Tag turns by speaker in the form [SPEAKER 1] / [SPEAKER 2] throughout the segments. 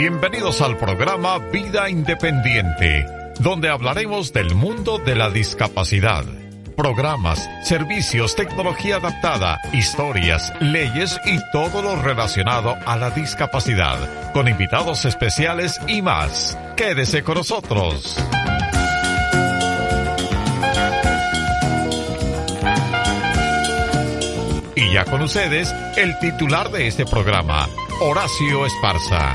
[SPEAKER 1] Bienvenidos al programa Vida Independiente, donde hablaremos del mundo de la discapacidad. Programas, servicios, tecnología adaptada, historias, leyes y todo lo relacionado a la discapacidad, con invitados especiales y más. Quédese con nosotros. Y ya con ustedes, el titular de este programa, Horacio Esparza.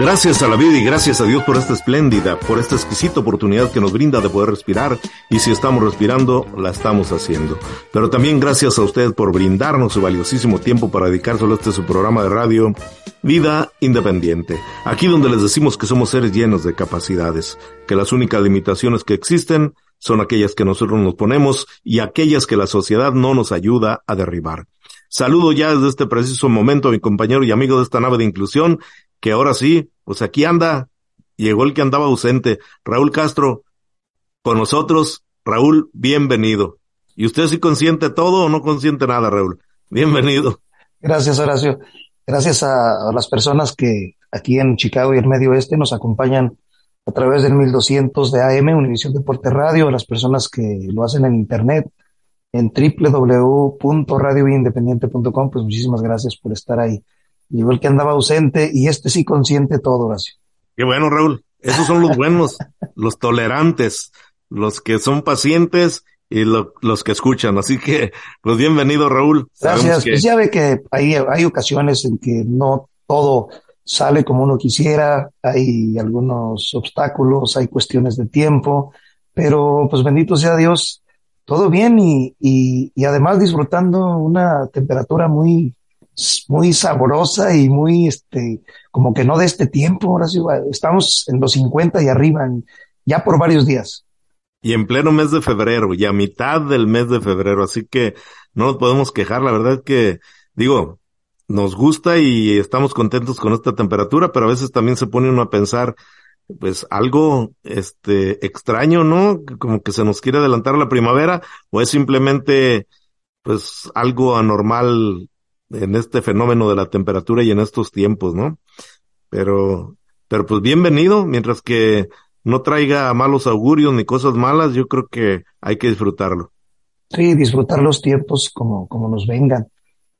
[SPEAKER 2] Gracias a la vida y gracias a Dios por esta espléndida, por esta exquisita oportunidad que nos brinda de poder respirar y si estamos respirando, la estamos haciendo. Pero también gracias a usted por brindarnos su valiosísimo tiempo para dedicárselo a este su programa de radio Vida Independiente. Aquí donde les decimos que somos seres llenos de capacidades, que las únicas limitaciones que existen son aquellas que nosotros nos ponemos y aquellas que la sociedad no nos ayuda a derribar. Saludo ya desde este preciso momento a mi compañero y amigo de esta nave de inclusión, que ahora sí, pues aquí anda, llegó el que andaba ausente, Raúl Castro, con nosotros. Raúl, bienvenido. ¿Y usted sí consiente todo o no consiente nada, Raúl? Bienvenido.
[SPEAKER 3] Gracias, Horacio. Gracias a, las personas que aquí en Chicago y el Medio Oeste nos acompañan a través del 1200 de AM, Univisión Deporte Radio, a las personas que lo hacen en Internet, en www.radioindependiente.com, pues muchísimas gracias por estar ahí. Llegó el que andaba ausente y este sí consiente todo, Horacio.
[SPEAKER 2] Qué bueno, Raúl. Esos son los buenos, los tolerantes, los que son pacientes y los que escuchan. Así que, pues bienvenido, Raúl.
[SPEAKER 3] Gracias. Pues ya ve que hay, hay ocasiones en que no todo sale como uno quisiera, hay algunos obstáculos, hay cuestiones de tiempo, pero pues bendito sea Dios, todo bien y, y, y además disfrutando una temperatura muy, muy sabrosa y muy, este, como que no de este tiempo, ahora sí, estamos en los 50 y arriba, ya por varios días.
[SPEAKER 2] Y en pleno mes de febrero, y a mitad del mes de febrero, así que no nos podemos quejar, la verdad es que, digo, nos gusta y estamos contentos con esta temperatura, pero a veces también se pone uno a pensar, pues algo, este, extraño, ¿no? Como que se nos quiere adelantar la primavera, o es simplemente, pues algo anormal en este fenómeno de la temperatura y en estos tiempos, ¿no? Pero, pero pues bienvenido, mientras que no traiga malos augurios ni cosas malas, yo creo que hay que disfrutarlo.
[SPEAKER 3] Sí, disfrutar los tiempos como, como nos vengan,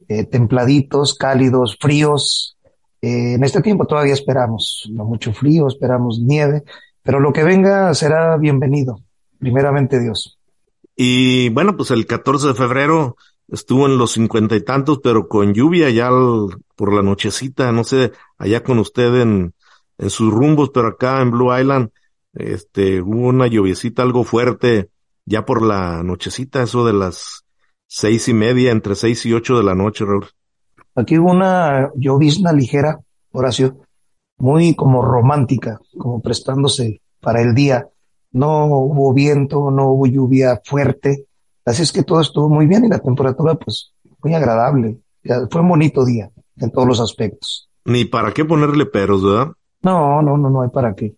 [SPEAKER 3] eh, templaditos, cálidos, fríos. Eh, en este tiempo todavía esperamos, no mucho frío, esperamos nieve, pero lo que venga será bienvenido, primeramente Dios.
[SPEAKER 2] Y bueno, pues el 14 de febrero estuvo en los cincuenta y tantos, pero con lluvia ya por la nochecita, no sé, allá con usted en, en sus rumbos, pero acá en Blue Island, este, hubo una lluviecita algo fuerte, ya por la nochecita, eso de las seis y media, entre seis y ocho de la noche, Raúl.
[SPEAKER 3] Aquí hubo una llovizna ligera, Horacio, muy como romántica, como prestándose para el día. No hubo viento, no hubo lluvia fuerte, Así es que todo estuvo muy bien y la temperatura pues muy agradable. Fue un bonito día en todos los aspectos.
[SPEAKER 2] Ni para qué ponerle peros, ¿verdad?
[SPEAKER 3] No, no, no, no hay para qué.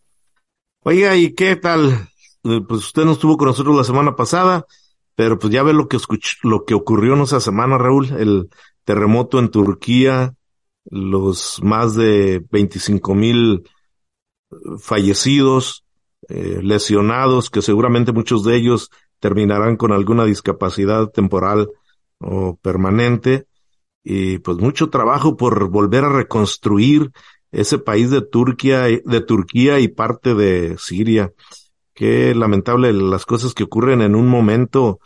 [SPEAKER 2] Oiga, ¿y qué tal? Eh, pues usted no estuvo con nosotros la semana pasada, pero pues ya ve lo que lo que ocurrió en esa semana, Raúl, el terremoto en Turquía, los más de 25 mil eh, fallecidos, eh, lesionados, que seguramente muchos de ellos terminarán con alguna discapacidad temporal o permanente y pues mucho trabajo por volver a reconstruir ese país de Turquía, de Turquía y parte de Siria. Qué lamentable las cosas que ocurren en un momento.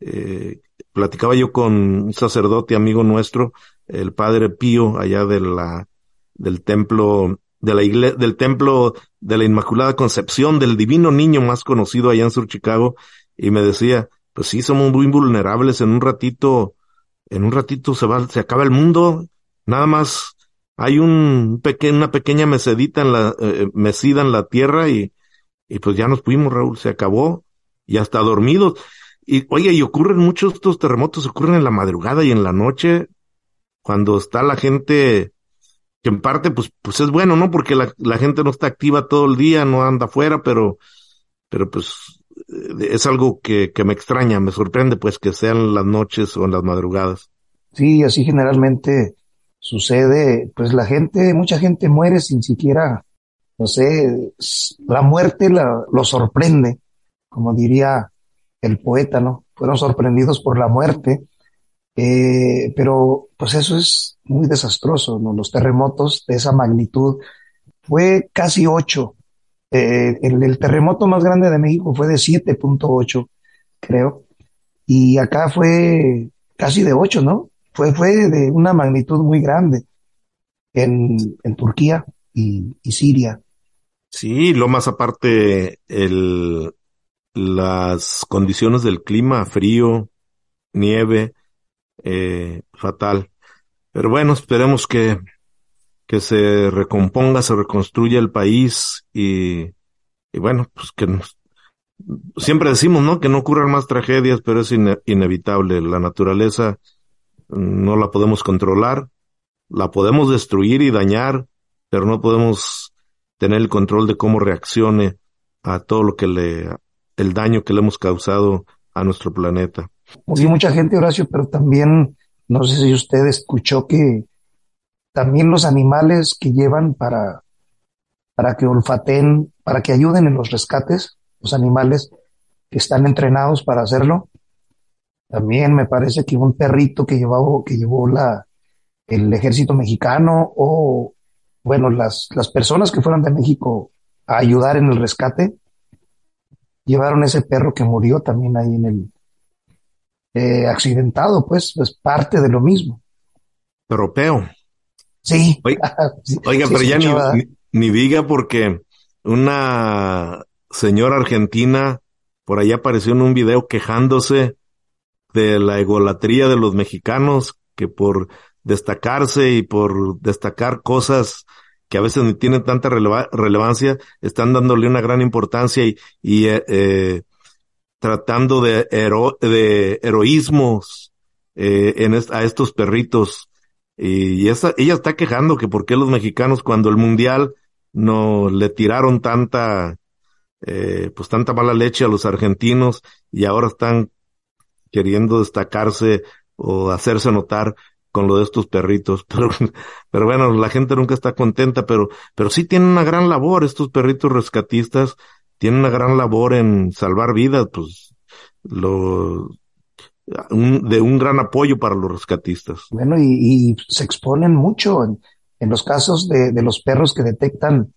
[SPEAKER 2] Eh, platicaba yo con un sacerdote amigo nuestro, el padre Pío, allá de la, del templo, de la iglesia, del templo de la Inmaculada Concepción, del divino niño más conocido allá en Sur Chicago, y me decía, pues sí, somos muy vulnerables, en un ratito, en un ratito se va, se acaba el mundo, nada más hay un pequeño, una pequeña mesedita en la, eh, mesida en la tierra y, y pues ya nos fuimos, Raúl, se acabó, y hasta dormidos. Y oye, y ocurren muchos estos terremotos, ocurren en la madrugada y en la noche, cuando está la gente, que en parte pues, pues es bueno, ¿no? Porque la, la gente no está activa todo el día, no anda afuera, pero, pero pues es algo que, que me extraña, me sorprende pues que sean las noches o en las madrugadas.
[SPEAKER 3] Sí, así generalmente sucede, pues la gente, mucha gente muere sin siquiera, no sé, la muerte la, lo sorprende, como diría el poeta, ¿no? Fueron sorprendidos por la muerte, eh, pero pues eso es muy desastroso, ¿no? Los terremotos de esa magnitud fue casi ocho. Eh, el, terremoto más grande de México fue de 7.8, creo, y acá fue casi de 8, ¿no? Fue, fue de una magnitud muy grande en, Turquía y, y Siria.
[SPEAKER 2] Sí, lo más aparte, el, las condiciones del clima, frío, nieve, eh, fatal. Pero bueno, esperemos que, que se recomponga, se reconstruya el país y, y bueno, pues que nos, siempre decimos, ¿no? Que no ocurran más tragedias, pero es inevitable. La naturaleza no la podemos controlar, la podemos destruir y dañar, pero no podemos tener el control de cómo reaccione a todo lo que le el daño que le hemos causado a nuestro planeta.
[SPEAKER 3] Sí, mucha gente, Horacio, pero también, no sé si usted escuchó que también los animales que llevan para, para que olfaten, para que ayuden en los rescates, los animales que están entrenados para hacerlo. También me parece que un perrito que llevó, que llevó la, el ejército mexicano o, bueno, las, las personas que fueron de México a ayudar en el rescate, llevaron ese perro que murió también ahí en el eh, accidentado, pues, es parte de lo mismo.
[SPEAKER 2] Europeo.
[SPEAKER 3] Sí.
[SPEAKER 2] Oiga, pero ya ni, ni, diga porque una señora argentina por allá apareció en un video quejándose de la egolatría de los mexicanos que por destacarse y por destacar cosas que a veces ni tienen tanta relevancia, están dándole una gran importancia y, y eh, eh tratando de, de heroísmos eh, en a estos perritos. Y, esa, ella está quejando que por qué los mexicanos cuando el mundial no le tiraron tanta, eh, pues tanta mala leche a los argentinos y ahora están queriendo destacarse o hacerse notar con lo de estos perritos. Pero, pero bueno, la gente nunca está contenta, pero, pero sí tienen una gran labor estos perritos rescatistas, tienen una gran labor en salvar vidas, pues, lo, de un gran apoyo para los rescatistas.
[SPEAKER 3] Bueno, y, se exponen mucho en, los casos de, los perros que detectan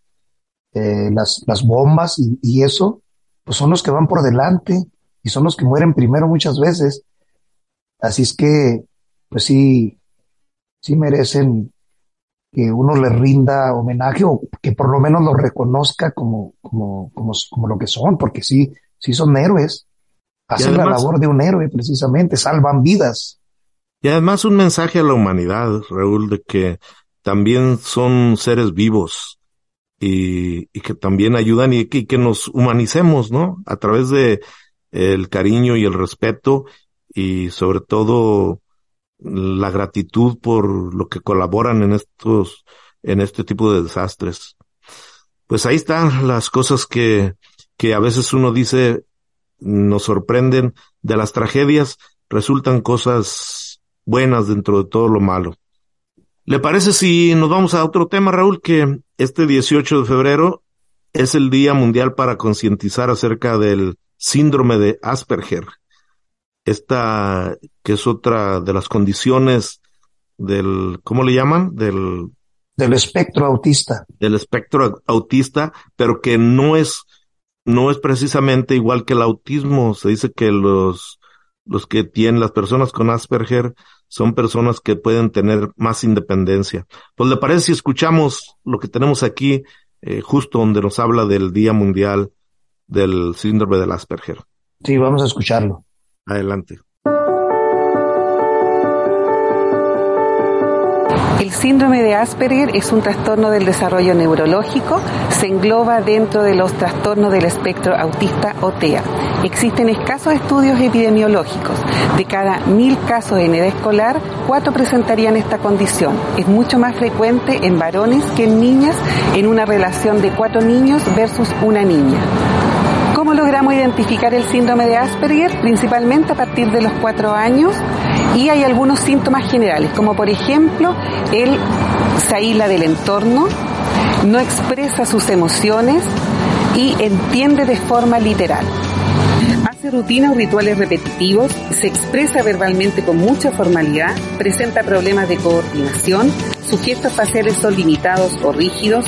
[SPEAKER 3] eh, las, bombas y, y eso, pues son los que van por delante y son los que mueren primero muchas veces. Así es que, pues sí, sí merecen que uno les rinda homenaje o que por lo menos los reconozca como, como, como, como lo que son, porque sí, sí son héroes. Hacen la labor de un héroe precisamente, salvan vidas.
[SPEAKER 2] Y además un mensaje a la humanidad, Raúl, de que también son seres vivos y, y que también ayudan y que, y que nos humanicemos, ¿no? A través de el cariño y el respeto y sobre todo la gratitud por lo que colaboran en estos, en este tipo de desastres. Pues ahí están las cosas que, que a veces uno dice nos sorprenden de las tragedias, resultan cosas buenas dentro de todo lo malo. ¿Le parece si nos vamos a otro tema, Raúl? Que este 18 de febrero es el Día Mundial para concientizar acerca del síndrome de Asperger esta, que es otra de las condiciones del, ¿cómo le llaman? Del,
[SPEAKER 3] del espectro autista.
[SPEAKER 2] Del espectro autista, pero que no es, no es precisamente igual que el autismo. Se dice que los, los que tienen, las personas con Asperger son personas que pueden tener más independencia. Pues le parece si escuchamos lo que tenemos aquí, eh, justo donde nos habla del Día Mundial del Síndrome del Asperger.
[SPEAKER 3] Sí, vamos a escucharlo.
[SPEAKER 2] Adelante.
[SPEAKER 4] El síndrome de Asperger es un trastorno del desarrollo neurológico, se engloba dentro de los trastornos del espectro autista o TEA. Existen escasos estudios epidemiológicos. De cada mil casos en edad escolar, cuatro presentarían esta condición. Es mucho más frecuente en varones que en niñas en una relación de cuatro niños versus una niña. ¿Cómo logramos identificar el síndrome de Asperger? Principalmente a partir de los cuatro años y hay algunos síntomas generales, como por ejemplo él se aísla del entorno, no expresa sus emociones y entiende de forma literal. Hace rutinas o rituales repetitivos, se expresa verbalmente con mucha formalidad, presenta problemas de coordinación, sus gestos faciales son limitados o rígidos,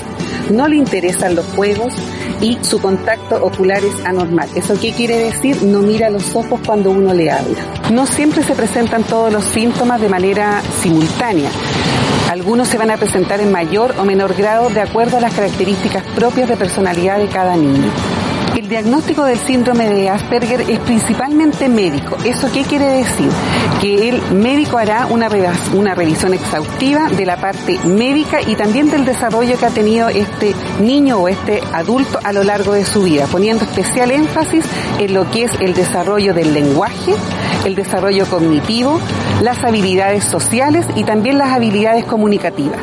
[SPEAKER 4] no le interesan los juegos y su contacto ocular es anormal. ¿Eso qué quiere decir? No mira los ojos cuando uno le habla. No siempre se presentan todos los síntomas de manera simultánea. Algunos se van a presentar en mayor o menor grado de acuerdo a las características propias de personalidad de cada niño. El diagnóstico del síndrome de Asperger es principalmente médico. ¿Eso qué quiere decir? Que el médico hará una, una revisión exhaustiva de la parte médica y también del desarrollo que ha tenido este niño o este adulto a lo largo de su vida, poniendo especial énfasis en lo que es el desarrollo del lenguaje, el desarrollo cognitivo, las habilidades sociales y también las habilidades comunicativas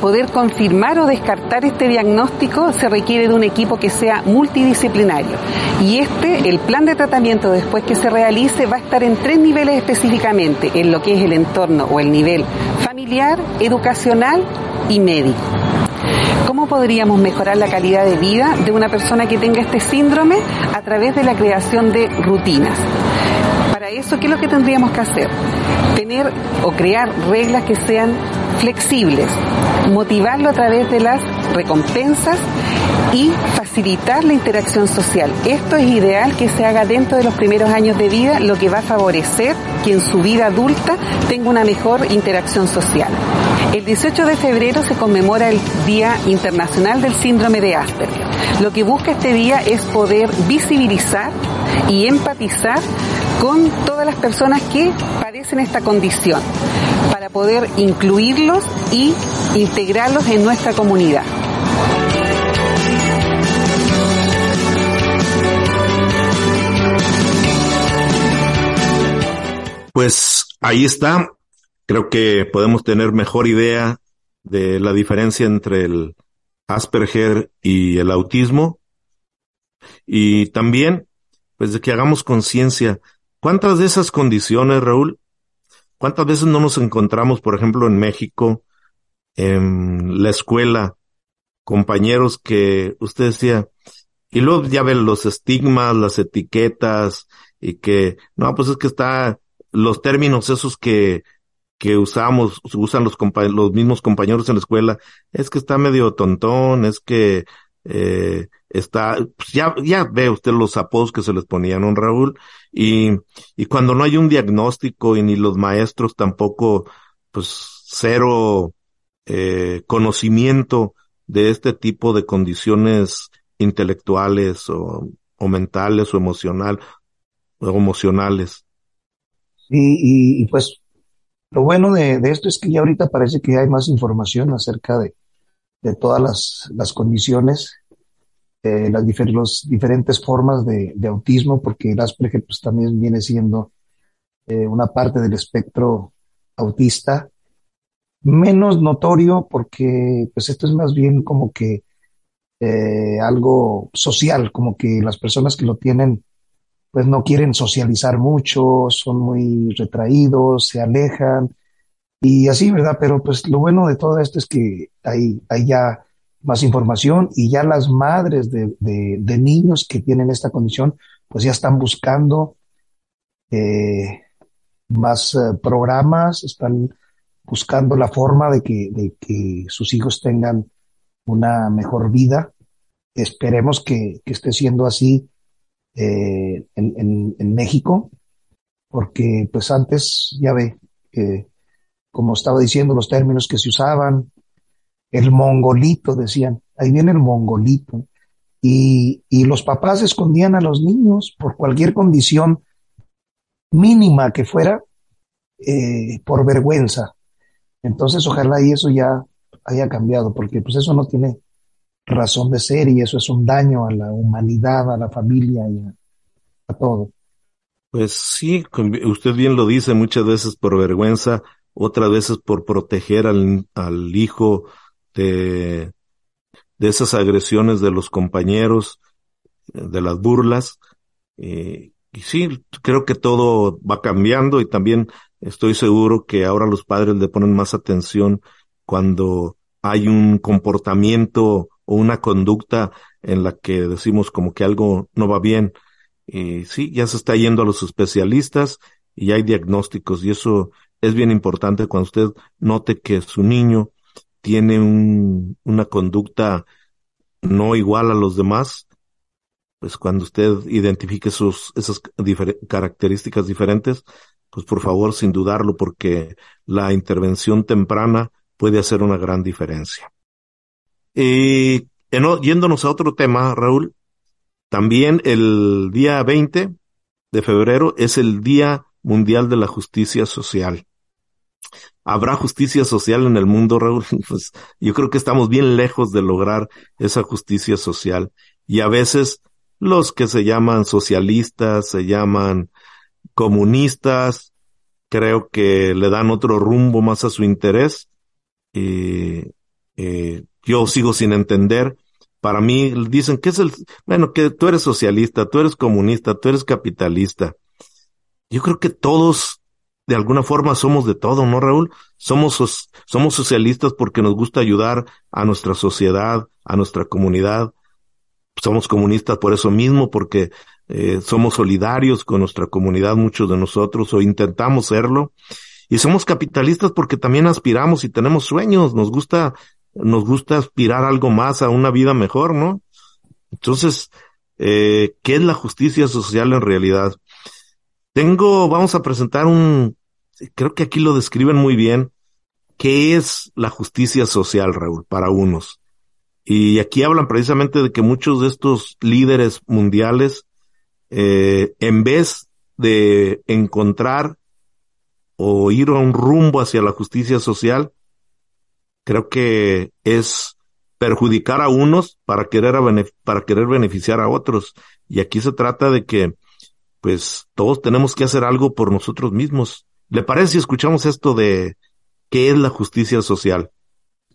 [SPEAKER 4] poder confirmar o descartar este diagnóstico se requiere de un equipo que sea multidisciplinario. Y este, el plan de tratamiento después que se realice, va a estar en tres niveles específicamente, en lo que es el entorno o el nivel familiar, educacional y médico. ¿Cómo podríamos mejorar la calidad de vida de una persona que tenga este síndrome? A través de la creación de rutinas. Para eso, ¿qué es lo que tendríamos que hacer? Tener o crear reglas que sean flexibles, motivarlo a través de las recompensas y facilitar la interacción social. Esto es ideal que se haga dentro de los primeros años de vida, lo que va a favorecer que en su vida adulta tenga una mejor interacción social. El 18 de febrero se conmemora el Día Internacional del Síndrome de Asperger. Lo que busca este día es poder visibilizar y empatizar con todas las personas que padecen esta condición para poder incluirlos y integrarlos en nuestra comunidad.
[SPEAKER 2] Pues ahí está. Creo que podemos tener mejor idea de la diferencia entre el Asperger y el autismo. Y también, pues de que hagamos conciencia. ¿Cuántas de esas condiciones, Raúl, ¿Cuántas veces no nos encontramos, por ejemplo, en México, en la escuela, compañeros que usted decía, y luego ya ven los estigmas, las etiquetas, y que, no, pues es que está, los términos esos que, que usamos, usan los, los mismos compañeros en la escuela, es que está medio tontón, es que, eh, está, pues ya, ya ve usted los apodos que se les ponían, ¿no, Raúl? Y, y cuando no hay un diagnóstico y ni los maestros tampoco, pues cero eh, conocimiento de este tipo de condiciones intelectuales o, o mentales o emocional o emocionales.
[SPEAKER 3] Y, y, pues lo bueno de, esto es que ya ahorita parece que hay más información acerca de, todas las, las condiciones eh, las diferentes formas de, autismo, porque el Asperger pues, también viene siendo eh, una parte del espectro autista, menos notorio porque pues esto es más bien como que eh, algo social, como que las personas que lo tienen pues no quieren socializar mucho, son muy retraídos, se alejan y así, ¿verdad? Pero pues lo bueno de todo esto es que hay, hay ya más información y ya las madres de, de, niños que tienen esta condición, pues ya están buscando eh, más eh, programas, están buscando la forma de que, de que sus hijos tengan una mejor vida. Esperemos que, que esté siendo así eh, en, en, México, porque pues antes, ya ve, como estaba diciendo, los términos que se usaban, el mongolito, decían, ahí viene el mongolito. Y, y los papás escondían a los niños por cualquier condición mínima que fuera, eh, por vergüenza. Entonces, ojalá y eso ya haya cambiado, porque pues eso no tiene razón de ser y eso es un daño a la humanidad, a la familia y a, todo.
[SPEAKER 2] Pues sí, usted bien lo dice, muchas veces por vergüenza, otras veces por proteger al, hijo de, de esas agresiones de los compañeros, de las burlas, eh, y sí, creo que todo va cambiando y también estoy seguro que ahora los padres le ponen más atención cuando hay un comportamiento o una conducta en la que decimos como que algo no va bien. Y sí, ya se está yendo a los especialistas y hay diagnósticos y eso es bien importante cuando usted note que su niño tiene un, una conducta no igual a los demás, pues cuando usted identifique sus, esas características diferentes, pues por favor, sin dudarlo, porque la intervención temprana puede hacer una gran diferencia. Y yéndonos a otro tema, Raúl, también el día 20 de febrero es el Día Mundial de la Justicia Social. ¿Habrá justicia social en el mundo, Raúl? Pues yo creo que estamos bien lejos de lograr esa justicia social. Y a veces los que se llaman socialistas, se llaman comunistas, creo que le dan otro rumbo más a su interés. Y, eh, yo sigo sin entender. Para mí dicen que es el, bueno, que tú eres socialista, tú eres comunista, tú eres capitalista. Yo creo que todos de alguna forma somos de todo, ¿no, Raúl? Somos, somos socialistas porque nos gusta ayudar a nuestra sociedad, a nuestra comunidad. Somos comunistas por eso mismo, porque eh, somos solidarios con nuestra comunidad, muchos de nosotros, o intentamos serlo. Y somos capitalistas porque también aspiramos y tenemos sueños, nos gusta, nos gusta aspirar algo más, a una vida mejor, ¿no? Entonces, eh, ¿qué es la justicia social en realidad? Tengo, vamos a presentar un, creo que aquí lo describen muy bien, qué es la justicia social, Raúl, para unos. Y aquí hablan precisamente de que muchos de estos líderes mundiales, eh, en vez de encontrar o ir a un rumbo hacia la justicia social, creo que es perjudicar a unos para querer, para querer beneficiar a otros. Y aquí se trata de que pues todos tenemos que hacer algo por nosotros mismos. ¿Le parece si escuchamos esto de qué es la justicia social?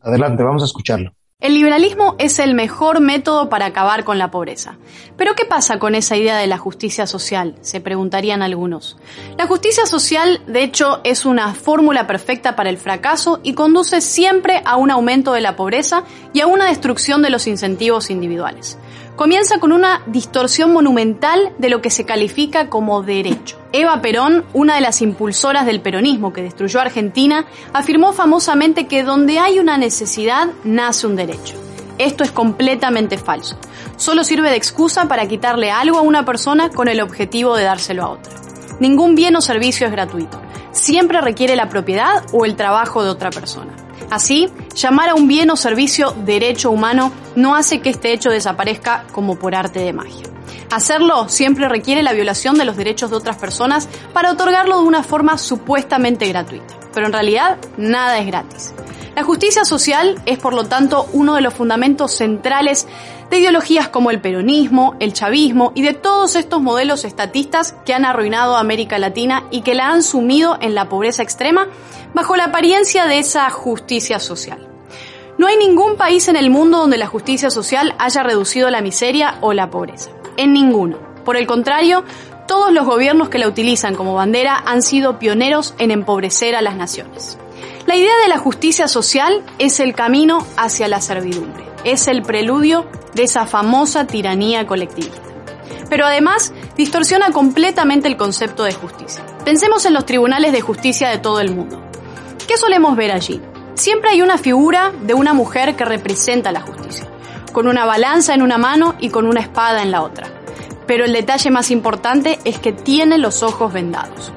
[SPEAKER 3] Adelante, vamos a escucharlo.
[SPEAKER 5] El liberalismo es el mejor método para acabar con la pobreza. Pero ¿qué pasa con esa idea de la justicia social? Se preguntarían algunos. La justicia social, de hecho, es una fórmula perfecta para el fracaso y conduce siempre a un aumento de la pobreza y a una destrucción de los incentivos individuales comienza con una distorsión monumental de lo que se califica como derecho. Eva Perón, una de las impulsoras del peronismo que destruyó Argentina, afirmó famosamente que donde hay una necesidad nace un derecho. Esto es completamente falso. Solo sirve de excusa para quitarle algo a una persona con el objetivo de dárselo a otra. Ningún bien o servicio es gratuito. Siempre requiere la propiedad o el trabajo de otra persona. Así, llamar a un bien o servicio derecho humano no hace que este hecho desaparezca como por arte de magia. Hacerlo siempre requiere la violación de los derechos de otras personas para otorgarlo de una forma supuestamente gratuita. Pero en realidad, nada es gratis. La justicia social es, por lo tanto, uno de los fundamentos centrales de ideologías como el peronismo, el chavismo y de todos estos modelos estatistas que han arruinado a América Latina y que la han sumido en la pobreza extrema bajo la apariencia de esa justicia social. No hay ningún país en el mundo donde la justicia social haya reducido la miseria o la pobreza. En ninguno. Por el contrario, todos los gobiernos que la utilizan como bandera han sido pioneros en empobrecer a las naciones. La idea de la justicia social es el camino hacia la servidumbre, es el preludio de esa famosa tiranía colectivista. Pero además distorsiona completamente el concepto de justicia. Pensemos en los tribunales de justicia de todo el mundo. ¿Qué solemos ver allí? Siempre hay una figura de una mujer que representa la justicia, con una balanza en una mano y con una espada en la otra. Pero el detalle más importante es que tiene los ojos vendados.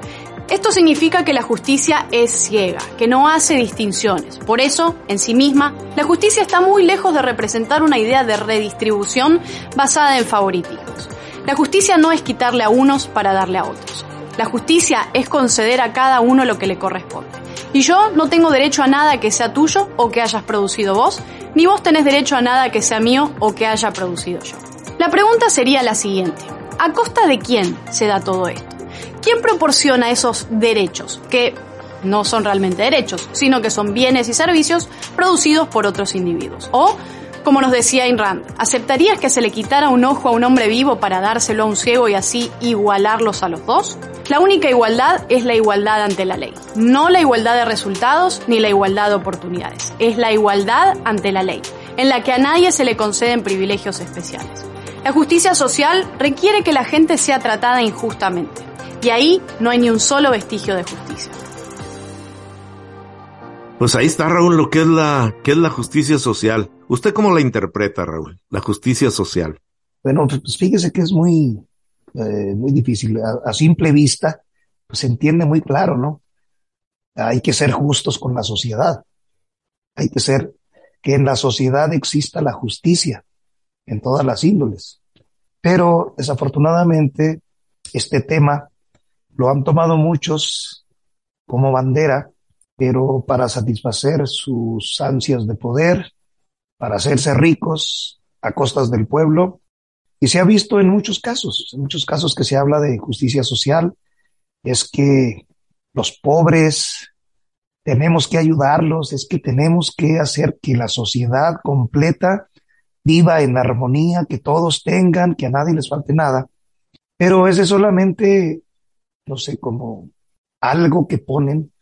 [SPEAKER 5] Esto significa que la justicia es ciega, que no hace distinciones. Por eso, en sí misma, la justicia está muy lejos de representar una idea de redistribución basada en favoritismos. La justicia no es quitarle a unos para darle a otros. La justicia es conceder a cada uno lo que le corresponde. Y yo no tengo derecho a nada que sea tuyo o que hayas producido vos, ni vos tenés derecho a nada que sea mío o que haya producido yo. La pregunta sería la siguiente. ¿A costa de quién se da todo esto? ¿Quién proporciona esos derechos que no son realmente derechos, sino que son bienes y servicios producidos por otros individuos? ¿O Como nos decía Ayn Rand, ¿aceptarías que se le quitara un ojo a un hombre vivo para dárselo a un ciego y así igualarlos a los dos? La única igualdad es la igualdad ante la ley. No la igualdad de resultados ni la igualdad de oportunidades. Es la igualdad ante la ley, en la que a nadie se le conceden privilegios especiales. La justicia social requiere que la gente sea tratada injustamente. Y ahí no hay ni un solo vestigio de justicia.
[SPEAKER 2] Pues ahí está, Raúl, lo que es la, que es la justicia social. ¿Usted cómo la interpreta, Raúl? La justicia social.
[SPEAKER 3] Bueno, pues fíjese que es muy, eh, muy difícil. A, simple vista, pues se entiende muy claro, ¿no? Hay que ser justos con la sociedad. Hay que ser, que en la sociedad exista la justicia en todas las índoles. Pero desafortunadamente, este tema lo han tomado muchos como bandera pero para satisfacer sus ansias de poder, para hacerse ricos a costas del pueblo. Y se ha visto en muchos casos, en muchos casos que se habla de justicia social, es que los pobres tenemos que ayudarlos, es que tenemos que hacer que la sociedad completa viva en armonía, que todos tengan, que a nadie les falte nada. Pero ese es solamente, no sé, como algo que ponen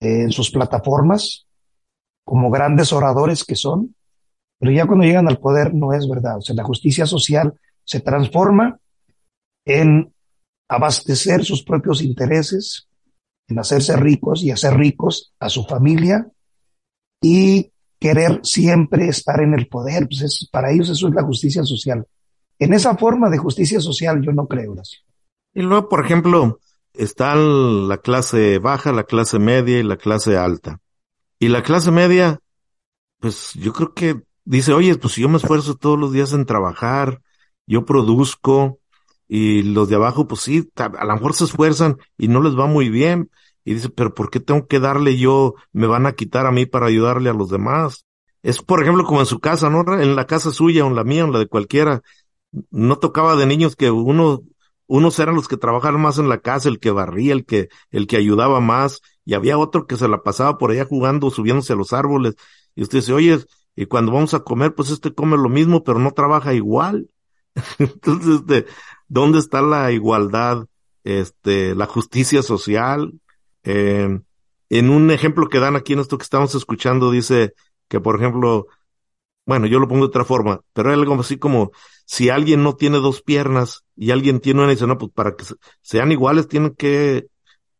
[SPEAKER 3] en sus plataformas como grandes oradores que son, pero ya cuando llegan al poder no es verdad. O sea, la justicia social se transforma en abastecer sus propios intereses, en hacerse ricos y hacer ricos a su familia y querer siempre estar en el poder. Pues es, para ellos eso es la justicia social. En esa forma de justicia social yo no creo, Horacio.
[SPEAKER 2] Y luego, por ejemplo, está la clase baja, la clase media y la clase alta. Y la clase media, pues yo creo que dice, oye, pues yo me esfuerzo todos los días en trabajar, yo produzco, y los de abajo, pues sí, a lo mejor se esfuerzan y no les va muy bien. Y dice, pero ¿por qué tengo que darle yo? Me van a quitar a mí para ayudarle a los demás. Es, por ejemplo, como en su casa, ¿no? En la casa suya o en la mía o en la de cualquiera. No tocaba de niños que uno unos eran los que trabajaban más en la casa, el que barría, el que, el que ayudaba más, y había otro que se la pasaba por allá jugando, subiéndose a los árboles, y usted dice, oye, y cuando vamos a comer, pues este come lo mismo, pero no trabaja igual. Entonces, este, ¿dónde está la igualdad, este, la justicia social? Eh, en un ejemplo que dan aquí en esto que estamos escuchando, dice que, por ejemplo, bueno, yo lo pongo de otra forma, pero es algo así como si alguien no tiene dos piernas y alguien tiene una dice, no, pues para que sean iguales tienen que,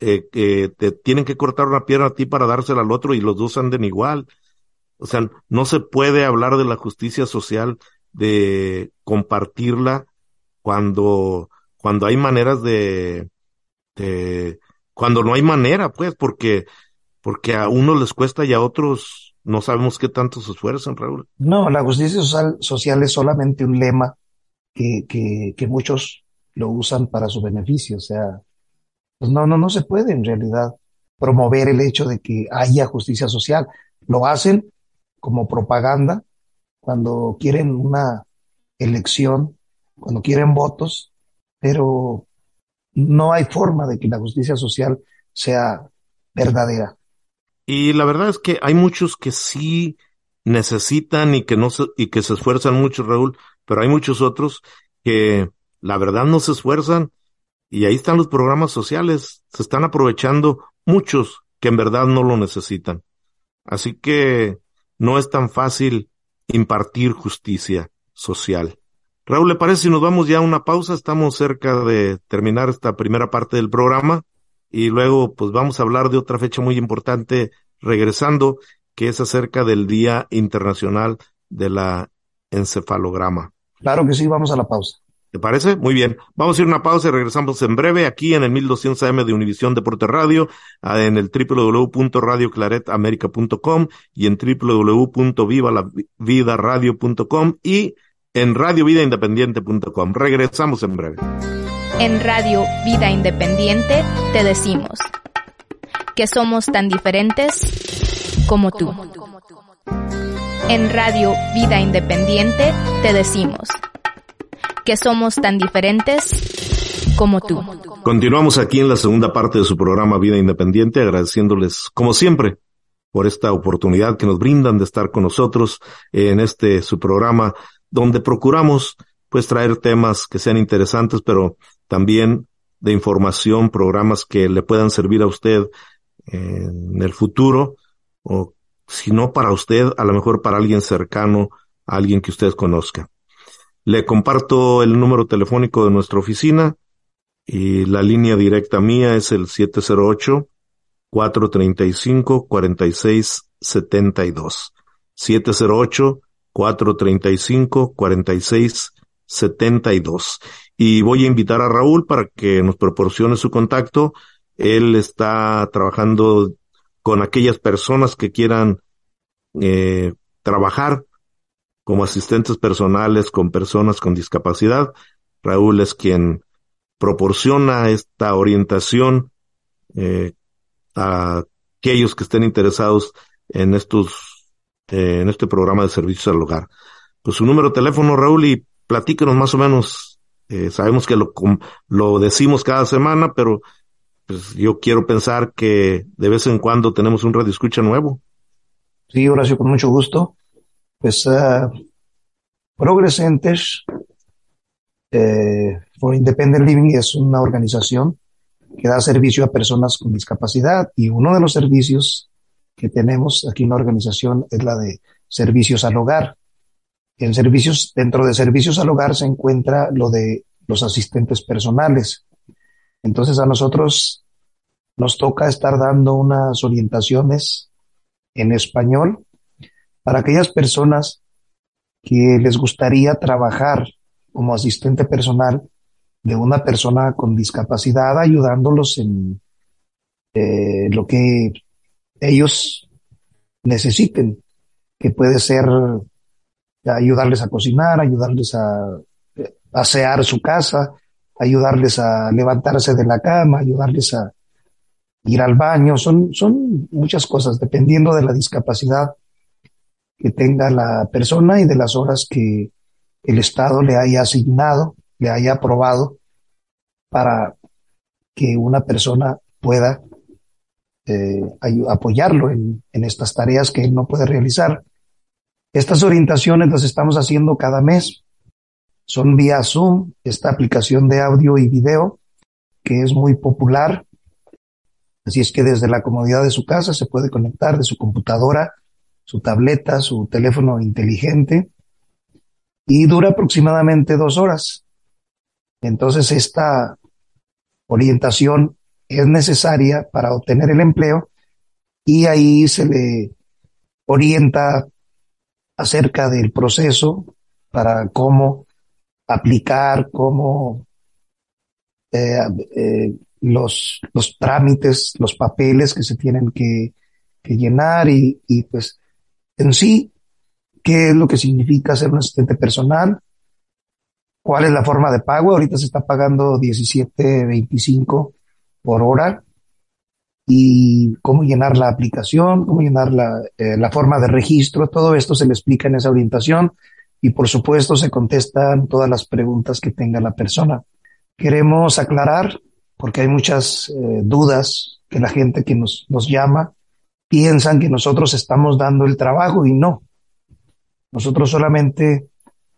[SPEAKER 2] eh, te tienen que cortar una pierna a ti para dársela al otro y los dos anden igual. O sea, no se puede hablar de la justicia social, de compartirla cuando, cuando hay maneras de, de, cuando no hay manera, pues, porque, porque a unos les cuesta y a otros no sabemos qué tanto se esfuerzan, Raúl.
[SPEAKER 3] No, la justicia social, social es solamente un lema que, que, que, muchos lo usan para su beneficio. O sea, pues no, no, no se puede en realidad promover el hecho de que haya justicia social. Lo hacen como propaganda cuando quieren una elección, cuando quieren votos, pero no hay forma de que la justicia social sea verdadera.
[SPEAKER 2] Y la verdad es que hay muchos que sí necesitan y que no se, y que se esfuerzan mucho, Raúl, pero hay muchos otros que la verdad no se esfuerzan y ahí están los programas sociales, se están aprovechando muchos que en verdad no lo necesitan. Así que no es tan fácil impartir justicia social. Raúl, ¿le parece si nos vamos ya a una pausa? Estamos cerca de terminar esta primera parte del programa y luego pues vamos a hablar de otra fecha muy importante regresando, que es acerca del Día Internacional de la Encefalograma.
[SPEAKER 3] Claro que sí, vamos a la pausa.
[SPEAKER 2] ¿Te parece? Muy bien. Vamos a ir a una pausa y regresamos en breve aquí en el 1200 AM de Univisión Deporte Radio, en el www.radioclaretamerica.com y en www.vivalavida.radio.com y en radiovidaindependiente.com. Regresamos en breve.
[SPEAKER 6] En Radio Vida Independiente te decimos que somos tan diferentes como tú. En Radio Vida Independiente te decimos que somos tan diferentes como tú.
[SPEAKER 2] Continuamos aquí en la segunda parte de su programa Vida Independiente agradeciéndoles, como siempre, por esta oportunidad que nos brindan de estar con nosotros en este su programa donde procuramos pues traer temas que sean interesantes, pero también de información, programas que le puedan servir a usted en el futuro o si no para usted, a lo mejor para alguien cercano, alguien que usted conozca. Le comparto el número telefónico de nuestra oficina y la línea directa mía es el 708 435 4672. 708 435 4672. Y voy a invitar a Raúl para que nos proporcione su contacto. Él está trabajando con aquellas personas que quieran eh, trabajar como asistentes personales con personas con discapacidad. Raúl es quien proporciona esta orientación eh, a aquellos que estén interesados en estos, eh, en este programa de servicios al hogar. Pues su número de teléfono, Raúl, y platíquenos más o menos. Eh, sabemos que lo, lo decimos cada semana, pero pues yo quiero pensar que de vez en cuando tenemos un radio escucha nuevo.
[SPEAKER 3] Sí, Horacio, con mucho gusto. Pues uh, Progress Centers eh, for Independent Living es una organización que da servicio a personas con discapacidad y uno de los servicios que tenemos aquí en la organización es la de servicios al hogar. En servicios, dentro de servicios al hogar se encuentra lo de los asistentes personales. Entonces a nosotros nos toca estar dando unas orientaciones en español para aquellas personas que les gustaría trabajar como asistente personal de una persona con discapacidad, ayudándolos en eh, lo que ellos necesiten, que puede ser ayudarles a cocinar, ayudarles a asear su casa, ayudarles a levantarse de la cama, ayudarles a ir al baño, son, son muchas cosas, dependiendo de la discapacidad que tenga la persona y de las horas que el Estado le haya asignado, le haya aprobado para que una persona pueda eh, apoyarlo en, en estas tareas que él no puede realizar. Estas orientaciones las estamos haciendo cada mes. Son vía Zoom, esta aplicación de audio y video que es muy popular Así es que desde la comodidad de su casa se puede conectar de su computadora, su tableta, su teléfono inteligente y dura aproximadamente dos horas. Entonces esta orientación es necesaria para obtener el empleo y ahí se le orienta acerca del proceso para cómo aplicar, cómo eh, eh, los, los trámites, los papeles que se tienen que, que llenar y, y, pues en sí, qué es lo que significa ser un asistente personal, cuál es la forma de pago. Ahorita se está pagando 17.25 por hora y cómo llenar la aplicación, cómo llenar la, eh, la forma de registro. Todo esto se le explica en esa orientación y por supuesto se contestan todas las preguntas que tenga la persona. Queremos aclarar porque hay muchas eh, dudas que la gente que nos, nos llama piensan que nosotros estamos dando el trabajo y no. Nosotros solamente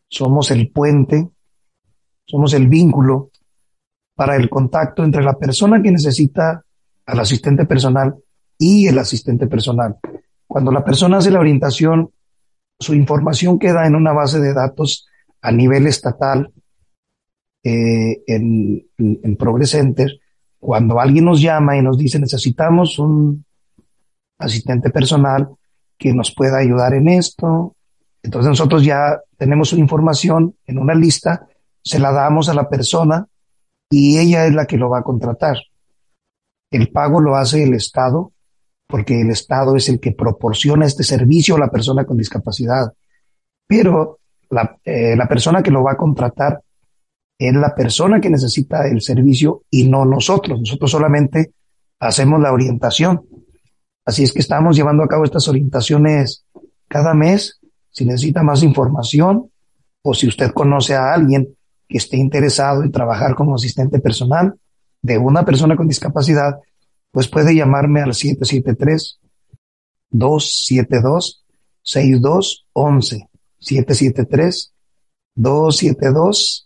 [SPEAKER 3] somos el puente, somos el vínculo para el contacto entre la persona que necesita al asistente personal y el asistente personal. Cuando la persona hace la orientación, su información queda en una base de datos a nivel estatal eh, en, en Progress Center, cuando alguien nos llama y nos dice necesitamos un asistente personal que nos pueda ayudar en esto, entonces nosotros ya tenemos su información en una lista, se la damos a la persona y ella es la que lo va a contratar. El pago lo hace el Estado porque el Estado es el que proporciona este servicio a la persona con discapacidad. Pero la, eh, la persona que lo va a contratar es la persona que necesita el servicio y no nosotros. Nosotros solamente hacemos la orientación. Así es que estamos llevando a cabo estas orientaciones cada mes. Si necesita más información o si usted conoce a alguien que esté interesado en trabajar como asistente personal de una persona con discapacidad, pues puede llamarme al 773 773-272-6211.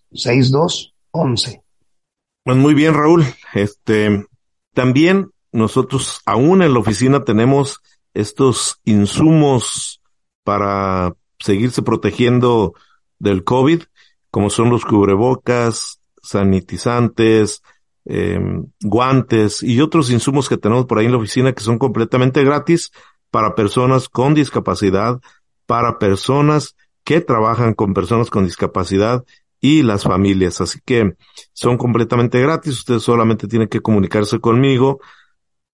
[SPEAKER 3] 773-272-6211.
[SPEAKER 2] Pues muy bien, Raúl. Este, también nosotros aún en la oficina tenemos estos insumos para seguirse protegiendo del COVID, como son los cubrebocas, sanitizantes, em, guantes y otros insumos que tenemos por ahí en la oficina que son completamente gratis para personas con discapacidad, para personas que trabajan con personas con discapacidad y las familias. Así que son completamente gratis. Usted solamente tiene que comunicarse conmigo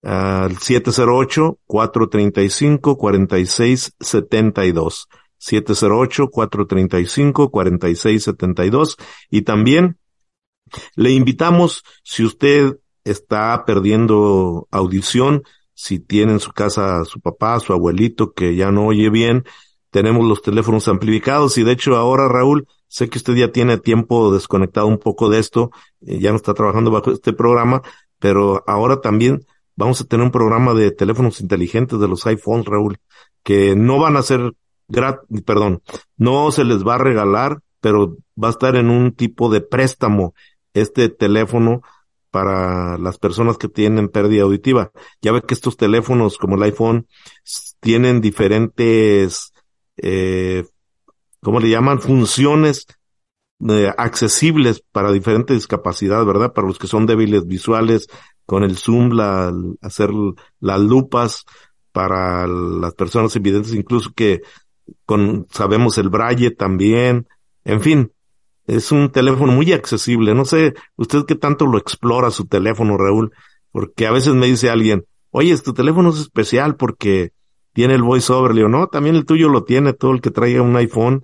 [SPEAKER 2] al 708-435-4672. 708-435-4672. Y también le invitamos, si usted está perdiendo audición, si tiene en su casa su papá, su abuelito que ya no oye bien, tenemos los teléfonos amplificados y de hecho ahora Raúl, sé que usted ya tiene tiempo desconectado un poco de esto, eh, ya no está trabajando bajo este programa, pero ahora también vamos a tener un programa de teléfonos inteligentes de los iPhones, Raúl, que no van a ser gratis, perdón, no se les va a regalar, pero va a estar en un tipo de préstamo este teléfono para las personas que tienen pérdida auditiva. Ya ve que estos teléfonos como el iPhone tienen diferentes, eh, ¿cómo le llaman? Funciones eh, accesibles para diferentes discapacidades, ¿verdad? Para los que son débiles visuales, con el zoom, la, hacer las lupas para las personas invidentes, incluso que con, sabemos el braille también, en fin, es un teléfono muy accesible. No sé, usted qué tanto lo explora su teléfono, Raúl, porque a veces me dice alguien, oye, tu teléfono es especial porque tiene el voiceover. Le digo, no, también el tuyo lo tiene, todo el que traiga un iPhone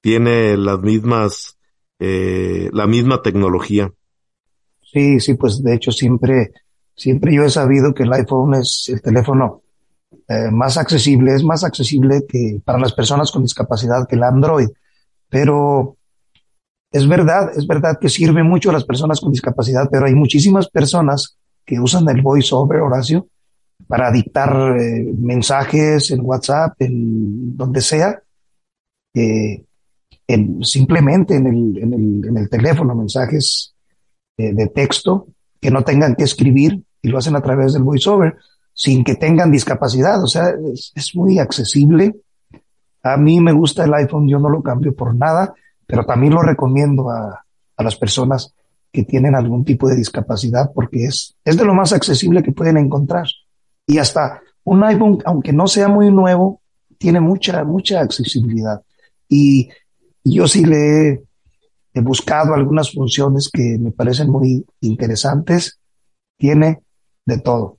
[SPEAKER 2] tiene las mismas, eh, la misma tecnología.
[SPEAKER 3] Sí, sí, pues de hecho siempre, siempre yo he sabido que el iPhone es el teléfono eh, más accesible, es más accesible que para las personas con discapacidad que el Android. Pero es verdad, es verdad que sirve mucho a las personas con discapacidad, pero hay muchísimas personas que usan el voice over, Horacio, para dictar eh, mensajes en WhatsApp, en donde sea, simplemente en el, teléfono, mensajes eh, de texto que no tengan que escribir y lo hacen a través del voiceover sin que tengan discapacidad. O sea, es, es muy accesible. A mí me gusta el iPhone, yo no lo cambio por nada pero también lo recomiendo a, a las personas que tienen algún tipo de discapacidad porque es, es de lo más accesible que pueden encontrar. Y hasta un iPhone, aunque no sea muy nuevo, tiene mucha, mucha accesibilidad. Y yo sí le he, buscado algunas funciones que me parecen muy interesantes. Tiene de todo.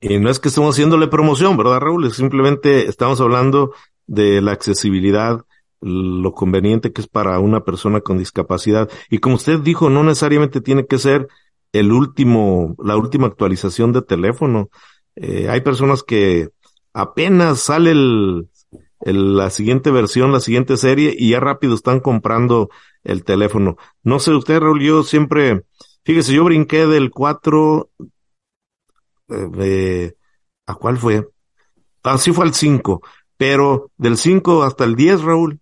[SPEAKER 2] Y no es que estemos haciéndole promoción, ¿verdad, Raúl? Simplemente estamos hablando de la accesibilidad lo conveniente que es para una persona con discapacidad. Y como usted dijo, no necesariamente tiene que ser el último, la última actualización de teléfono. Eh, hay personas que apenas sale el, la siguiente versión, la siguiente serie y ya rápido están comprando el teléfono. No sé, usted, Raúl, yo siempre, fíjese, yo brinqué del 4, eh, ¿a cuál fue? Así fue al 5, pero del 5 hasta el 10, Raúl,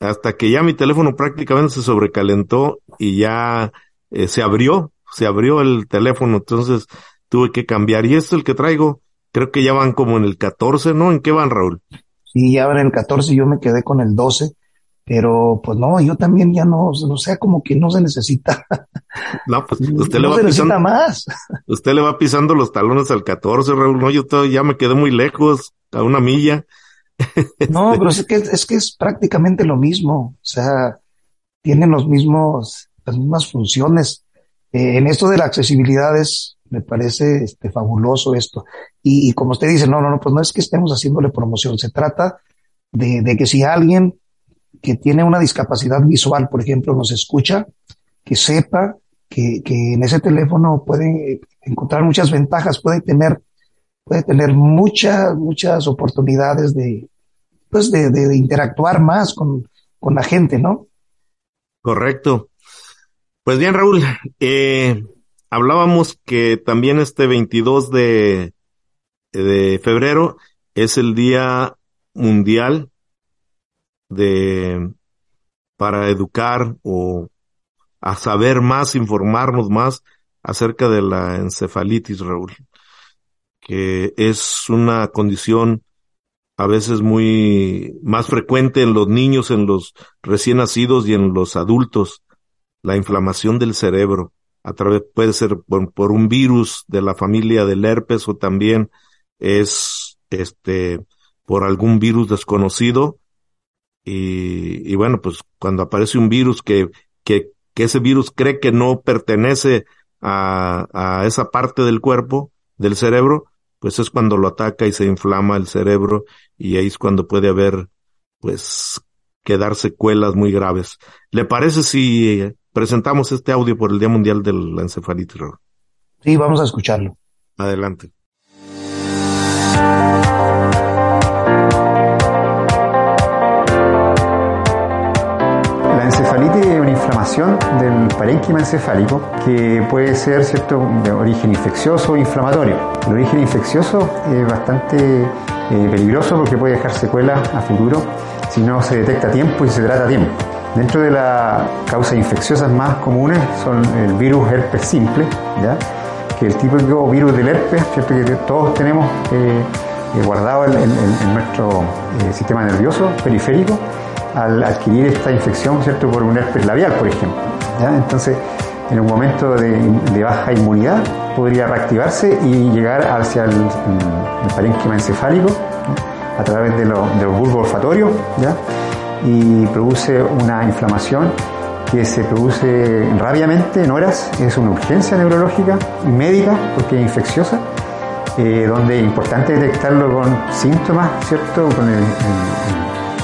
[SPEAKER 2] hasta que ya mi teléfono prácticamente se sobrecalentó y ya eh, se abrió, se abrió el teléfono, entonces tuve que cambiar. Y esto es el que traigo, creo que ya van como en el 14, ¿no? ¿En qué van, Raúl?
[SPEAKER 3] Sí, ya van en el 14, yo me quedé con el 12, pero pues no, yo también ya no, no sé, como que no se necesita.
[SPEAKER 2] No, pues usted le va pisando más. Usted le va pisando los talones al 14, Raúl, no, yo todavía ya me quedé muy lejos, a una milla.
[SPEAKER 3] No, pero es que, es que es prácticamente lo mismo. O sea, tienen los mismos, las mismas funciones. Eh, en esto de la accesibilidad es, me parece este, fabuloso esto. Y, como usted dice, no, no, no, pues no es que estemos haciéndole promoción. Se trata de, de que si alguien que tiene una discapacidad visual, por ejemplo, nos escucha, que sepa que, que en ese teléfono puede encontrar muchas ventajas, puede tener puede tener muchas, muchas oportunidades de, pues de, de, interactuar más con, con, la gente, ¿no?
[SPEAKER 2] Correcto. Pues bien, Raúl, eh, hablábamos que también este 22 de, de febrero es el Día Mundial de para educar o a saber más, informarnos más acerca de la encefalitis, Raúl, que es una condición a veces muy más frecuente en los niños, en los recién nacidos y en los adultos, la inflamación del cerebro, a través, puede ser por, un virus de la familia del herpes o también es, este, por algún virus desconocido. Y, bueno, pues cuando aparece un virus que, que, que ese virus cree que no pertenece a, a esa parte del cuerpo, del cerebro, pues es cuando lo ataca y se inflama el cerebro y ahí es cuando puede haber, pues, quedar secuelas muy graves. ¿Le parece si presentamos este audio por el Día Mundial de la Encefalitis?
[SPEAKER 3] Sí, vamos a escucharlo.
[SPEAKER 2] Adelante.
[SPEAKER 7] encefalitis es una inflamación del parénquima encefálico que puede ser cierto de origen infeccioso o inflamatorio. El origen infeccioso es bastante eh, peligroso porque puede dejar secuelas a futuro si no se detecta a tiempo y se trata a tiempo. Dentro de las causas infecciosas más comunes son el virus herpes simple, ¿ya? que el típico virus del herpes, ¿cierto? que todos tenemos eh, eh, guardado en, nuestro sistema nervioso periférico, al adquirir esta infección, ¿cierto? Por un herpes labial, por ejemplo. Entonces, en un momento de, baja inmunidad, podría reactivarse y llegar hacia el, parénquima encefálico a través de, los bulbos olfatorios ¿ya? Y produce una inflamación que se produce rápidamente en horas, es una urgencia neurológica médica porque es infecciosa, eh, donde es importante detectarlo con síntomas, ¿cierto? Con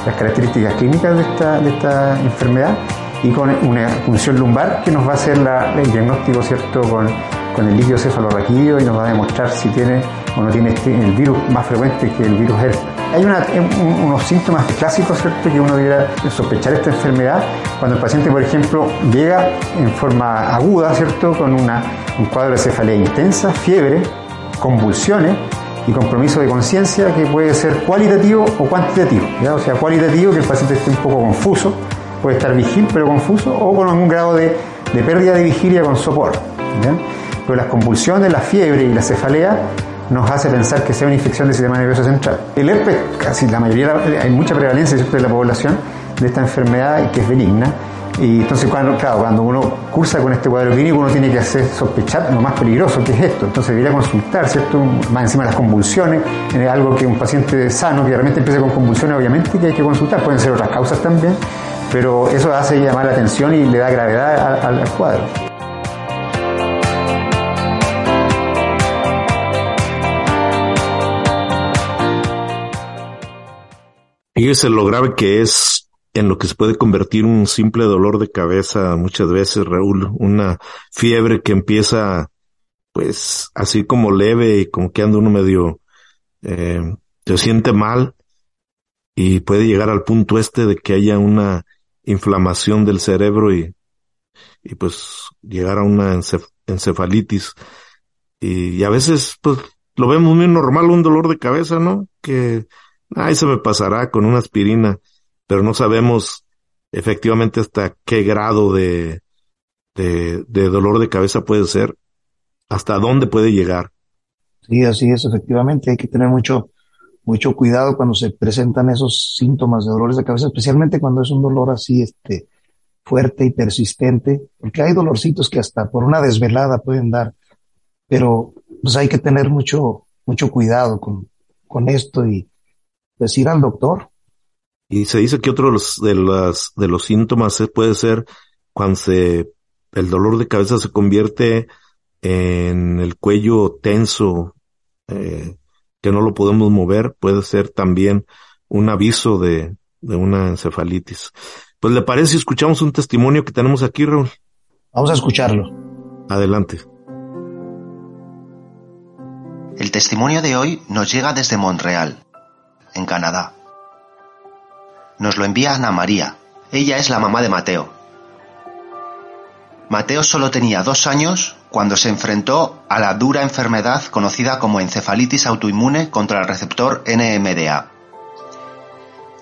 [SPEAKER 7] las características clínicas de esta, de esta enfermedad y con una función lumbar que nos va a hacer el diagnóstico cierto con, con el líquido cefalorraquídeo y nos va a demostrar si tiene o no tiene este, el virus más frecuente que el virus herpes. Hay unos síntomas clásicos ¿cierto? que uno debería sospechar esta enfermedad cuando el paciente, por ejemplo, llega en forma aguda, ¿cierto? con una, un cuadro de cefalea intensa, fiebre, convulsiones, y compromiso de conciencia que puede ser cualitativo o cuantitativo. ¿ya? O sea, cualitativo que el paciente esté un poco confuso, puede estar vigil pero confuso, o con algún grado de, de pérdida de vigilia con sopor. Pero las convulsiones, la fiebre y la cefalea nos hace pensar que sea una infección del sistema nervioso central. El herpes, casi la mayoría, hay mucha prevalencia de la población de esta enfermedad que es benigna, y entonces, cuando, claro, cuando uno cursa con este cuadro clínico, uno tiene que hacer sospechar lo más peligroso que es esto. Entonces, debería consultar, ¿cierto? Más encima las convulsiones, es algo que un paciente sano que realmente empiece con convulsiones, obviamente que hay que consultar. Pueden ser otras causas también, pero eso hace llamar la atención y le da gravedad al cuadro.
[SPEAKER 2] Fíjese lo grave que es en lo que se puede convertir un simple dolor de cabeza muchas veces, Raúl, una fiebre que empieza pues así como leve y como que anda uno medio eh, se siente mal y puede llegar al punto este de que haya una inflamación del cerebro y, y pues llegar a una encefalitis y, y, a veces pues lo vemos muy normal un dolor de cabeza, ¿no? Que ay se me pasará con una aspirina pero no sabemos efectivamente hasta qué grado de, de, dolor de cabeza puede ser, hasta dónde puede llegar.
[SPEAKER 3] Sí, así es, efectivamente, hay que tener mucho, mucho cuidado cuando se presentan esos síntomas de dolores de cabeza, especialmente cuando es un dolor así, este, fuerte y persistente, porque hay dolorcitos que hasta por una desvelada pueden dar, pero pues hay que tener mucho, mucho cuidado con, con esto y decir al doctor
[SPEAKER 2] y se dice que otro de los, de las, de los síntomas puede ser cuando se, el dolor de cabeza se convierte en el cuello tenso, eh, que no lo podemos mover, puede ser también un aviso de, de una encefalitis. Pues le parece si escuchamos un testimonio que tenemos aquí, Raúl.
[SPEAKER 3] Vamos a escucharlo.
[SPEAKER 2] Adelante.
[SPEAKER 8] El testimonio de hoy nos llega desde Montreal, en Canadá. Nos lo envía Ana María. Ella es la mamá de Mateo. Mateo solo tenía dos años cuando se enfrentó a la dura enfermedad conocida como encefalitis autoinmune contra el receptor NMDA.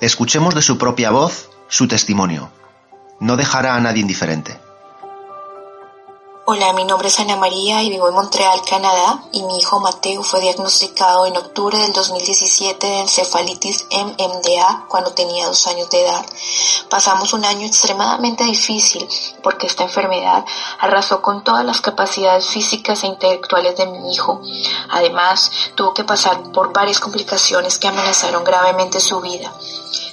[SPEAKER 8] Escuchemos de su propia voz su testimonio. No dejará a nadie indiferente.
[SPEAKER 9] Hola, mi nombre es Ana María y vivo en Montreal, Canadá, y mi hijo Mateo fue diagnosticado en octubre del 2017 de encefalitis MMDA cuando tenía dos años de edad. Pasamos un año extremadamente difícil porque esta enfermedad arrasó con todas las capacidades físicas e intelectuales de mi hijo. Además, tuvo que pasar por varias complicaciones que amenazaron gravemente su vida.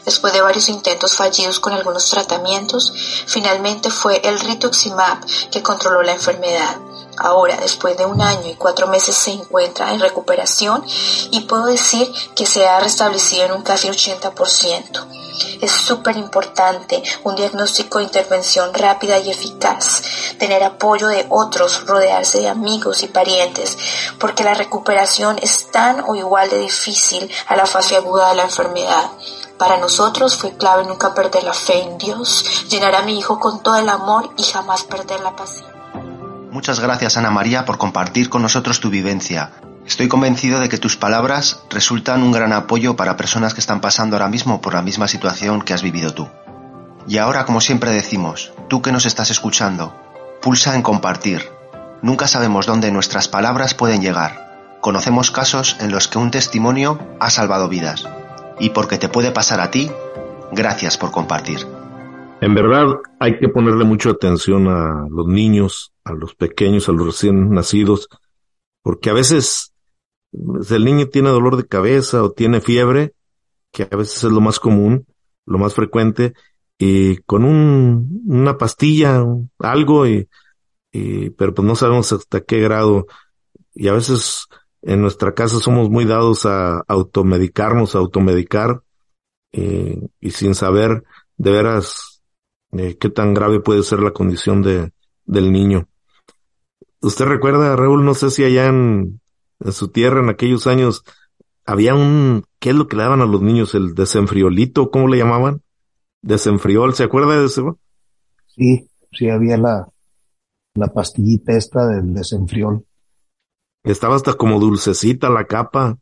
[SPEAKER 9] Después de varios intentos fallidos con algunos tratamientos, finalmente fue el rituximab que controló la enfermedad. Ahora, después de un año y cuatro meses, se encuentra en recuperación y puedo decir que se ha restablecido en un casi 80%. Es súper importante un diagnóstico de intervención rápida y eficaz, tener apoyo de otros, rodearse de amigos y parientes, porque la recuperación es tan o igual de difícil a la fase aguda de la enfermedad. Para nosotros fue clave nunca perder la fe en Dios, llenar a mi hijo con todo el amor y jamás perder la pasión.
[SPEAKER 8] Muchas gracias Ana María por compartir con nosotros tu vivencia. Estoy convencido de que tus palabras resultan un gran apoyo para personas que están pasando ahora mismo por la misma situación que has vivido tú. Y ahora, como siempre decimos, tú que nos estás escuchando, pulsa en compartir. Nunca sabemos dónde nuestras palabras pueden llegar. Conocemos casos en los que un testimonio ha salvado vidas y porque te puede pasar a ti, gracias por compartir.
[SPEAKER 2] En verdad hay que ponerle mucha atención a los niños, a los pequeños, a los recién nacidos, porque a veces el niño tiene dolor de cabeza o tiene fiebre, que a veces es lo más común, lo más frecuente, y con un, una pastilla, algo, y, pero pues no sabemos hasta qué grado, y a veces en nuestra casa somos muy dados a automedicarnos, a automedicar, eh, y sin saber de veras eh, qué tan grave puede ser la condición de, del niño. Usted recuerda, Raúl, no sé si allá en, su tierra en aquellos años había un, ¿qué es lo que le daban a los niños? El desenfriolito, ¿cómo le llamaban? Desenfriol, ¿se acuerda de eso?
[SPEAKER 3] Sí, sí había la, la pastillita esta del desenfriol.
[SPEAKER 2] Estaba hasta como dulcecita la capa,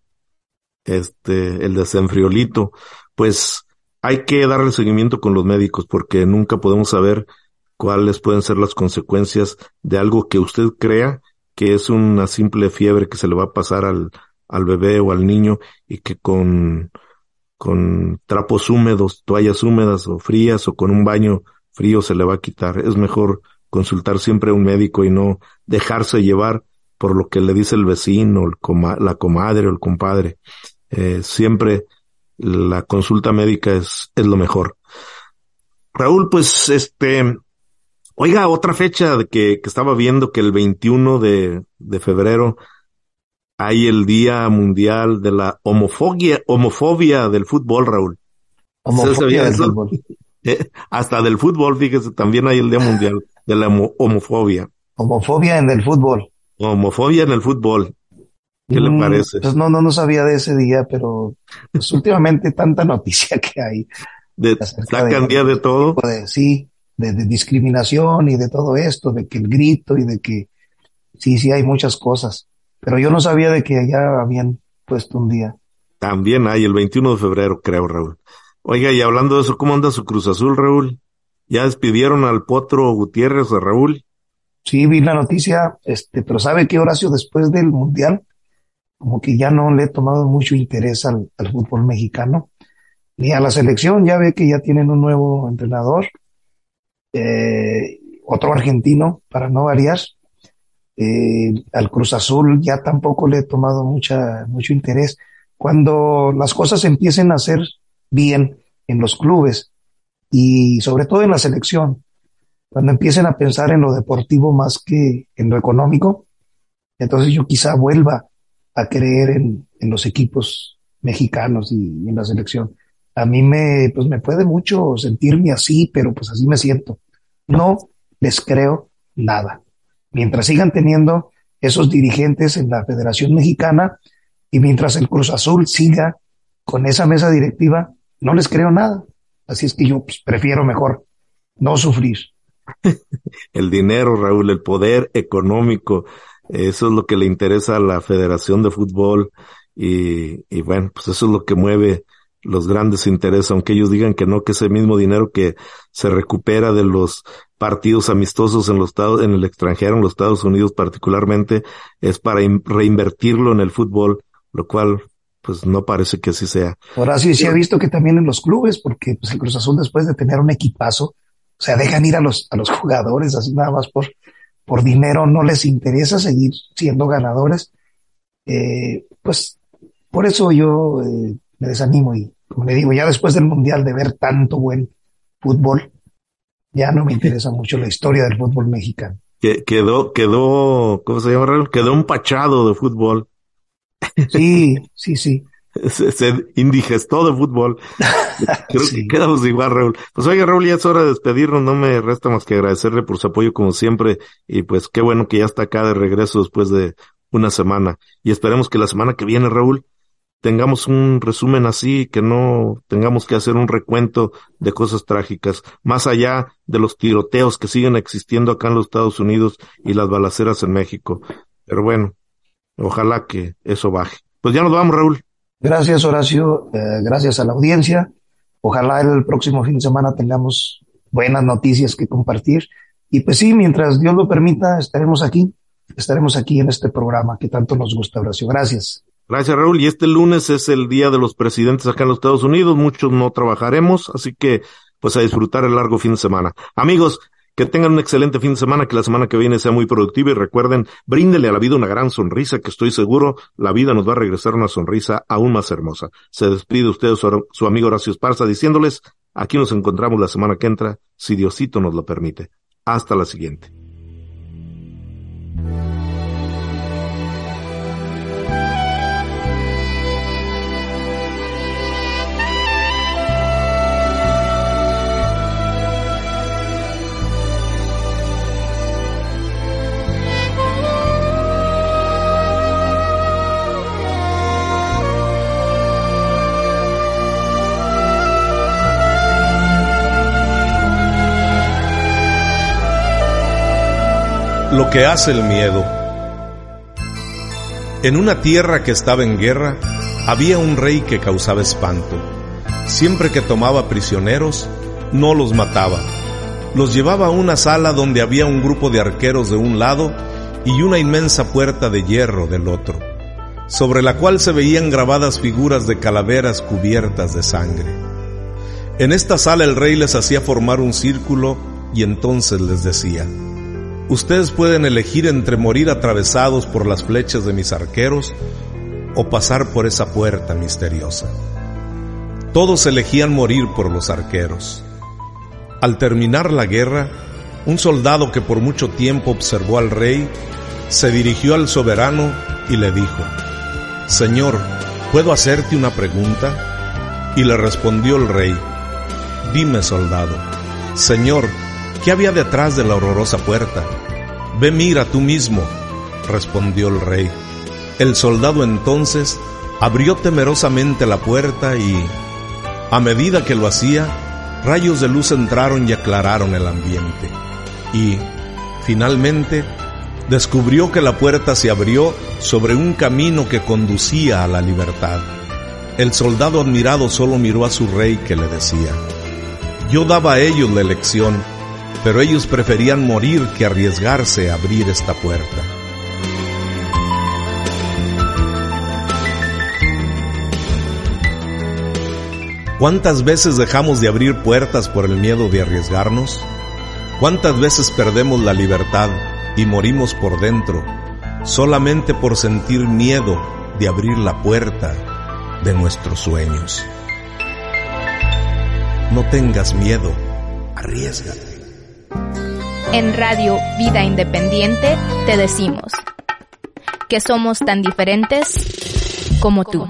[SPEAKER 2] este, el desenfriolito. Pues hay que darle seguimiento con los médicos porque nunca podemos saber cuáles pueden ser las consecuencias de algo que usted crea que es una simple fiebre que se le va a pasar al, al bebé o al niño y que con, con trapos húmedos, toallas húmedas o frías o con un baño frío se le va a quitar. Es mejor consultar siempre a un médico y no dejarse llevar por lo que le dice el vecino, el la comadre o el compadre. Eh, siempre la consulta médica es, es lo mejor. Raúl, pues este, oiga, otra fecha de que, que estaba viendo que el 21 de, de febrero hay el Día Mundial de la Homofobia, homofobia del fútbol, Raúl.
[SPEAKER 3] Homofobia del fútbol.
[SPEAKER 2] Eh, hasta del fútbol, fíjese, también hay el Día Mundial de la homofobia.
[SPEAKER 3] Homofobia en el fútbol.
[SPEAKER 2] Homofobia en el fútbol. ¿Qué le
[SPEAKER 3] Mm,
[SPEAKER 2] parece?
[SPEAKER 3] Pues no, no, no sabía de ese día, pero pues últimamente tanta noticia que hay.
[SPEAKER 2] De, sacan
[SPEAKER 3] de-
[SPEAKER 2] día de todo.
[SPEAKER 3] de- sí, de, de discriminación y de todo esto, de que el grito y de que sí, sí hay muchas cosas. Pero yo no sabía de que allá habían puesto un día.
[SPEAKER 2] También hay el 21 de febrero, creo, Raúl. Oiga, y hablando de eso, ¿cómo anda su Cruz Azul, Raúl? ¿Ya despidieron al Potro Gutiérrez a Raúl?
[SPEAKER 3] Sí, vi la noticia, este, pero sabe que Horacio después del mundial, como que ya no le he tomado mucho interés al, al fútbol mexicano, ni a la selección, ya ve que ya tienen un nuevo entrenador, eh, otro argentino, para no variar. Eh, al Cruz Azul ya tampoco le he tomado mucha, mucho interés. Cuando las cosas empiecen a hacer bien en los clubes y sobre todo en la selección, cuando empiecen a pensar en lo deportivo más que en lo económico, entonces yo quizá vuelva a creer en, los equipos mexicanos y, y en la selección. A mí me, pues me puede mucho sentirme así, pero pues así me siento. No les creo nada. Mientras sigan teniendo esos dirigentes en la Federación Mexicana y mientras el Cruz Azul siga con esa mesa directiva, no les creo nada. Así es que yo pues, prefiero mejor no sufrir.
[SPEAKER 2] el dinero, Raúl, el poder económico, eso es lo que le interesa a la Federación de Fútbol y, y bueno, pues eso es lo que mueve los grandes intereses, aunque ellos digan que no, que ese mismo dinero que se recupera de los partidos amistosos en los estados, en el extranjero, en los Estados Unidos particularmente, es para reinvertirlo en el fútbol, lo cual pues no parece que así sea.
[SPEAKER 3] Ahora sí, sí ha visto que también en los clubes, porque pues el Cruz Azul después de tener un equipazo, o sea, dejan ir a los, a los jugadores así nada más por, por dinero, no les interesa seguir siendo ganadores. Eh, pues por eso yo eh, me desanimo y, como le digo, ya después del Mundial de ver tanto buen fútbol, ya no me interesa mucho la historia del fútbol mexicano.
[SPEAKER 2] Que, quedó, quedó, ¿cómo se llama? Quedó un pachado de fútbol.
[SPEAKER 3] Sí, sí, sí.
[SPEAKER 2] Se, indigestó de fútbol. Creo que quedamos igual, Raúl. Pues oiga, Raúl, ya es hora de despedirnos. No me resta más que agradecerle por su apoyo como siempre. Y pues qué bueno que ya está acá de regreso después de una semana. Y esperemos que la semana que viene, Raúl, tengamos un resumen así, que no tengamos que hacer un recuento de cosas trágicas, más allá de los tiroteos que siguen existiendo acá en los Estados Unidos y las balaceras en México. Pero bueno, ojalá que eso baje. Pues ya nos vamos, Raúl.
[SPEAKER 3] Gracias, Horacio. Eh, gracias a la audiencia. Ojalá el próximo fin de semana tengamos buenas noticias que compartir. Y pues sí, mientras Dios lo permita, estaremos aquí. Estaremos aquí en este programa que tanto nos gusta, Horacio. Gracias.
[SPEAKER 2] Gracias, Raúl. Y este lunes es el día de los presidentes acá en los Estados Unidos. Muchos no trabajaremos, así que pues a disfrutar el largo fin de semana. Amigos, que tengan un excelente fin de semana, que la semana que viene sea muy productiva y recuerden, bríndele a la vida una gran sonrisa, que estoy seguro la vida nos va a regresar una sonrisa aún más hermosa. Se despide usted su, su amigo Horacio Esparza diciéndoles, aquí nos encontramos la semana que entra, si Diosito nos lo permite. Hasta la siguiente.
[SPEAKER 10] Lo que hace el miedo. En una tierra que estaba en guerra, había un rey que causaba espanto. Siempre que tomaba prisioneros, no los mataba. Los llevaba a una sala donde había un grupo de arqueros de un lado y una inmensa puerta de hierro del otro, sobre la cual se veían grabadas figuras de calaveras cubiertas de sangre. En esta sala el rey les hacía formar un círculo y entonces les decía, Ustedes pueden elegir entre morir atravesados por las flechas de mis arqueros o pasar por esa puerta misteriosa. Todos elegían morir por los arqueros. Al terminar la guerra, un soldado que por mucho tiempo observó al rey se dirigió al soberano y le dijo, Señor, ¿puedo hacerte una pregunta? Y le respondió el rey, Dime, soldado, Señor, ¿qué había detrás de la horrorosa puerta? Ve mira tú mismo, respondió el rey. El soldado entonces abrió temerosamente la puerta y, a medida que lo hacía, rayos de luz entraron y aclararon el ambiente. Y, finalmente, descubrió que la puerta se abrió sobre un camino que conducía a la libertad. El soldado admirado solo miró a su rey que le decía, yo daba a ellos la elección, pero ellos preferían morir que arriesgarse a abrir esta puerta. ¿Cuántas veces dejamos de abrir puertas por el miedo de arriesgarnos? ¿Cuántas veces perdemos la libertad y morimos por dentro solamente por sentir miedo de abrir la puerta de nuestros sueños? No tengas miedo, arriesgate.
[SPEAKER 6] En Radio Vida Independiente te decimos que somos tan diferentes como tú.